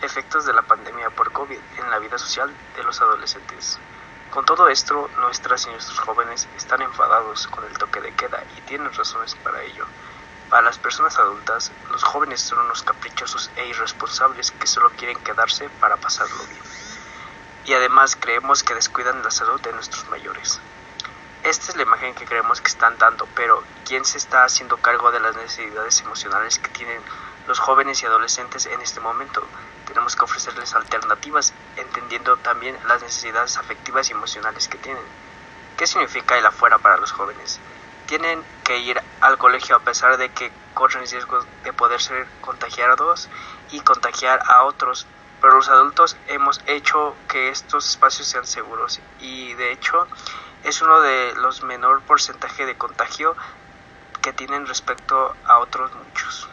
Efectos de la pandemia por COVID en la vida social de los adolescentes. Con todo esto, nuestras y nuestros jóvenes están enfadados con el toque de queda y tienen razones para ello. Para las personas adultas, los jóvenes son unos caprichosos e irresponsables que solo quieren quedarse para pasarlo bien. Y además creemos que descuidan la salud de nuestros mayores. Esta es la imagen que creemos que están dando, pero ¿quién se está haciendo cargo de las necesidades emocionales que tienen los jóvenes y adolescentes en este momento? Tenemos que ofrecerles alternativas, entendiendo también las necesidades afectivas y emocionales que tienen. ¿Qué significa el afuera para los jóvenes? Tienen que ir al colegio a pesar de que corren riesgos de poder ser contagiados y contagiar a otros, pero los adultos hemos hecho que estos espacios sean seguros y de hecho es uno de los menor porcentaje de contagio que tienen respecto a otros muchos.